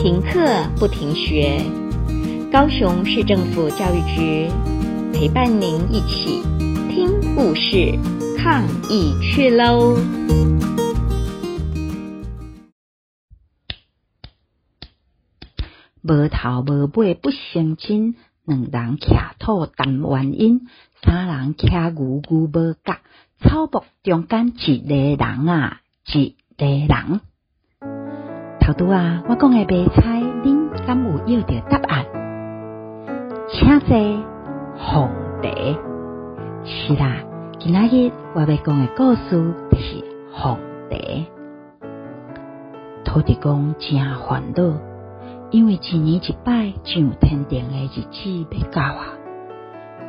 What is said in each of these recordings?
停课不停学，高雄市政府教育局陪伴您一起听故事、抗疫去喽！无头无尾不相亲，两人徛土谈原因，三人骑牛牛无角，草木中间一个人啊，一个人。头拄啊，我讲的白菜，恁敢有要到答案？请坐，凤茶。是啦，今仔日我要讲的故事就是凤茶。土地公真烦恼，因为一年一摆上天庭的日子要到啊，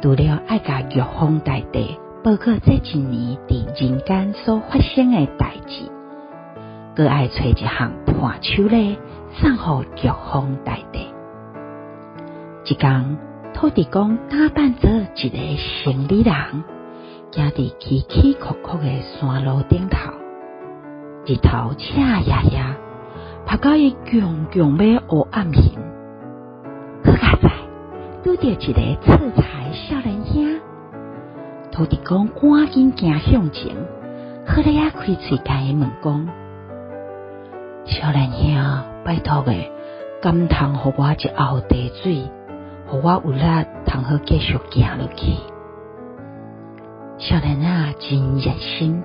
除了爱甲玉皇大帝报告这一年伫人间所发生的代志。阁爱找一项伴手礼送互玉皇大帝。一天，土地公打扮做一个城里人，行伫崎崎岖岖的山路顶头，日头赤呀呀，晒到伊强强要乌暗形。好佳哉，拄着一个出彩少年兄，土地公赶紧行向前，好咧啊，开喙甲伊问讲。少年兄，拜托诶，甘通互我一后地水，互我有力通好继续行落去。少年啊，真热心，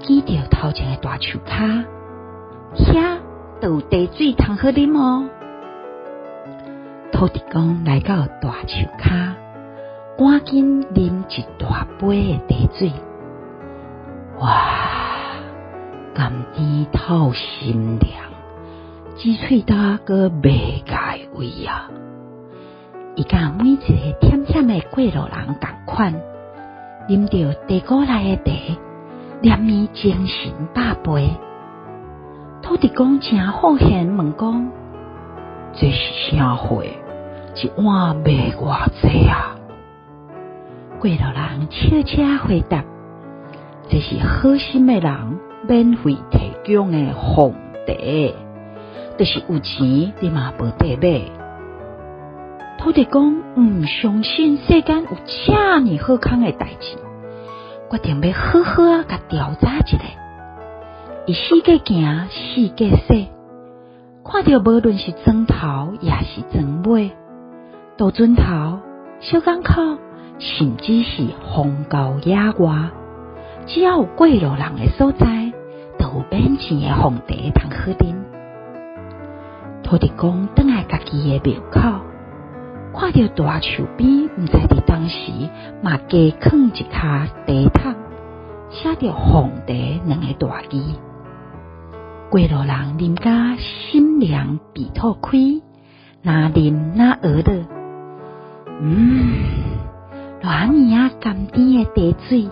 记着头前诶大树卡，遐都有茶水通好啉哦。土地公来到大树卡，赶紧啉一大杯诶茶水，哇！甘甜透心凉，鸡脆大个未改味啊！伊甲每一个忝忝的过路人同款，啉着茶壶内的茶，念伊精神百倍。土地公正好闲，问讲：这是啥货？一碗卖偌济啊？过路人笑笑回答：这是好心的人。免费提供的凤茶，就是有钱你嘛无得买。土地公毋相信世间有遮尔好康诶代志，决定要好好啊，甲调查一下。伊四界行，四界说，看到无论是砖头，也是砖尾，到砖头、小港口，甚至是荒郊野外，只要有过路人诶所在。有免钱的凤茶通好啉。土地公等来家己的庙口，看着大树边，毋知伫当时嘛加囥一卡茶桶，写着凤茶两个大字。过路人啉甲心凉鼻吐开，那啉那饿的，嗯，偌尔啊甘甜诶茶水。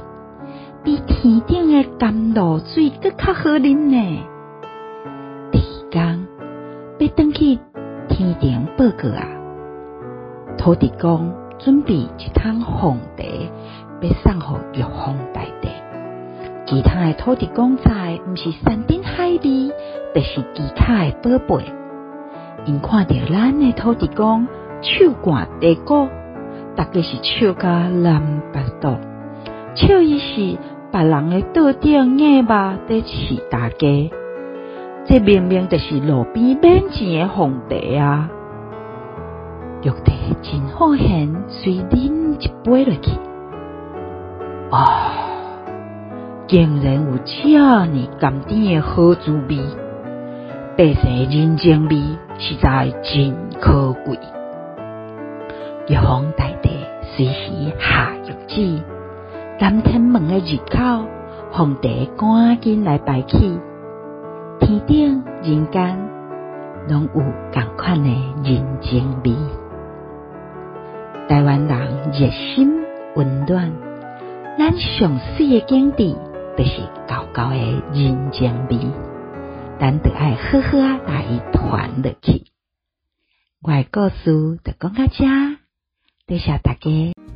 比天顶的甘露水阁较好啉呢。第二天要登去天顶报告啊，土地公准备一桶凤茶，要送互玉皇大帝。其他的土地公在，毋是山珍海味，就是其他的宝贝。因看到咱的土地公手掼地鼓，大概是笑甲蓝巴肚，笑伊是。别人的桌顶硬吧，在饲大家，这明明就是路边免钱的凤茶啊！玉帝真好闲，随饮一杯落去。啊，竟然有这么甘甜的好滋味，百姓人情味实在真可贵。玉皇大帝随时下玉旨。南天门的入口，凤茶赶紧来摆起，天顶人间拢有共款的人情味。台湾人热心温暖，咱上水的景致就是高高的人情味，咱得爱呵呵啊来传落去。我的故事就讲到这，多谢大家。